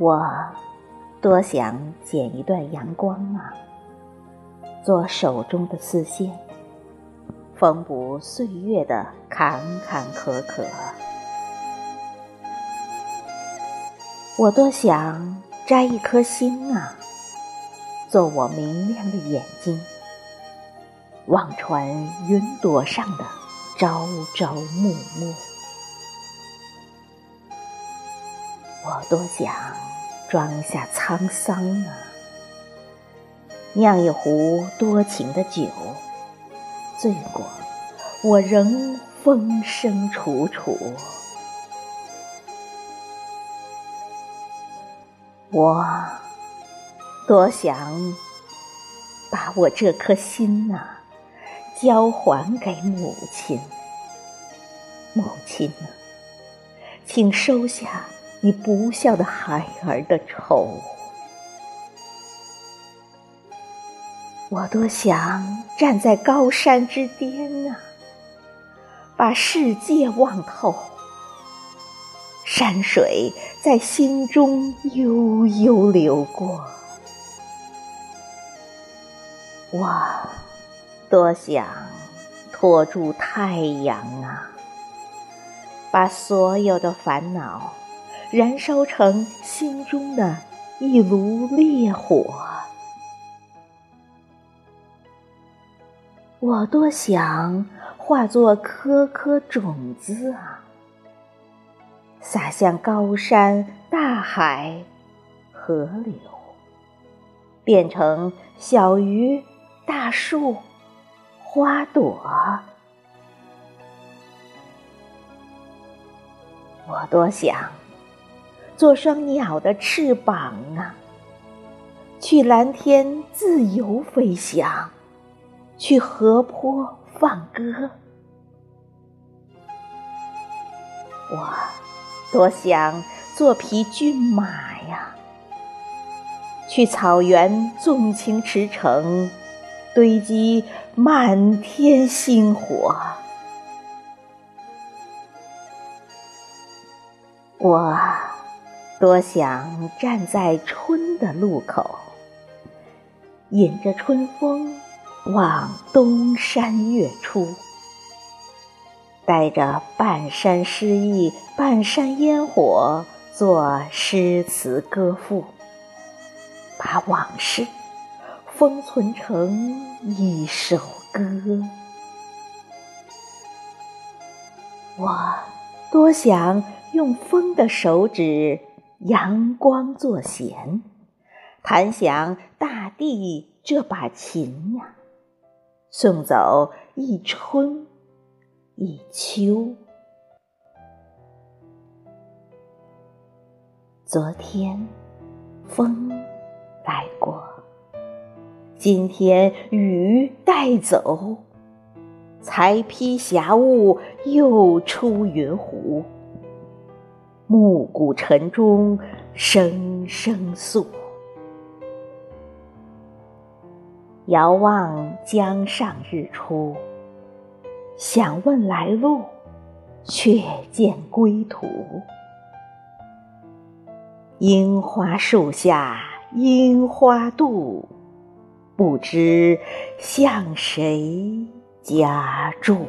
我多想剪一段阳光啊，做手中的丝线，缝补岁月的坎坎坷坷。我多想摘一颗星啊，做我明亮的眼睛，望穿云朵上的朝朝暮暮。我多想。装下沧桑啊，酿一壶多情的酒，醉过，我仍风声楚楚。我多想把我这颗心呐，交还给母亲。母亲啊，请收下。你不孝的孩儿的仇，我多想站在高山之巅啊，把世界望透，山水在心中悠悠流过。我多想托住太阳啊，把所有的烦恼。燃烧成心中的一炉烈火，我多想化作颗颗种子啊，洒向高山、大海、河流，变成小鱼、大树、花朵。我多想。做双鸟的翅膀啊，去蓝天自由飞翔，去河坡放歌。我多想做匹骏马呀，去草原纵情驰骋，堆积满天星火。我。多想站在春的路口，引着春风望东山月出，带着半山诗意、半山烟火，做诗词歌赋，把往事封存成一首歌。我多想用风的手指。阳光作弦，弹响大地这把琴呀，送走一春一秋。昨天风来过，今天雨带走，才披霞雾，又出云湖。暮鼓晨钟，声声诉。遥望江上日出，想问来路，却见归途。樱花树下，樱花渡，不知向谁家住。